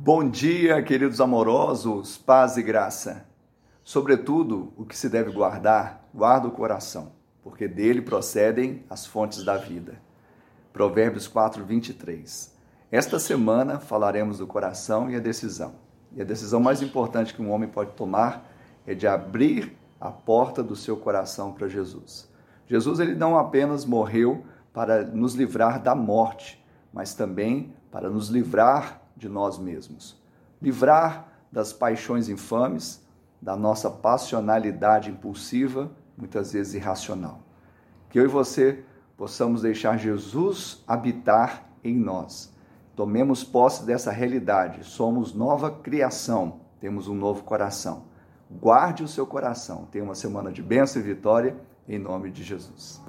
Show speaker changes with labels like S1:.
S1: Bom dia, queridos amorosos, paz e graça. Sobretudo, o que se deve guardar, guarda o coração, porque dele procedem as fontes da vida. Provérbios 4, 23. Esta semana falaremos do coração e a decisão. E a decisão mais importante que um homem pode tomar é de abrir a porta do seu coração para Jesus. Jesus ele não apenas morreu para nos livrar da morte, mas também para nos livrar de nós mesmos. Livrar das paixões infames, da nossa passionalidade impulsiva, muitas vezes irracional. Que eu e você possamos deixar Jesus habitar em nós. Tomemos posse dessa realidade. Somos nova criação, temos um novo coração. Guarde o seu coração. Tenha uma semana de bênção e vitória, em nome de Jesus.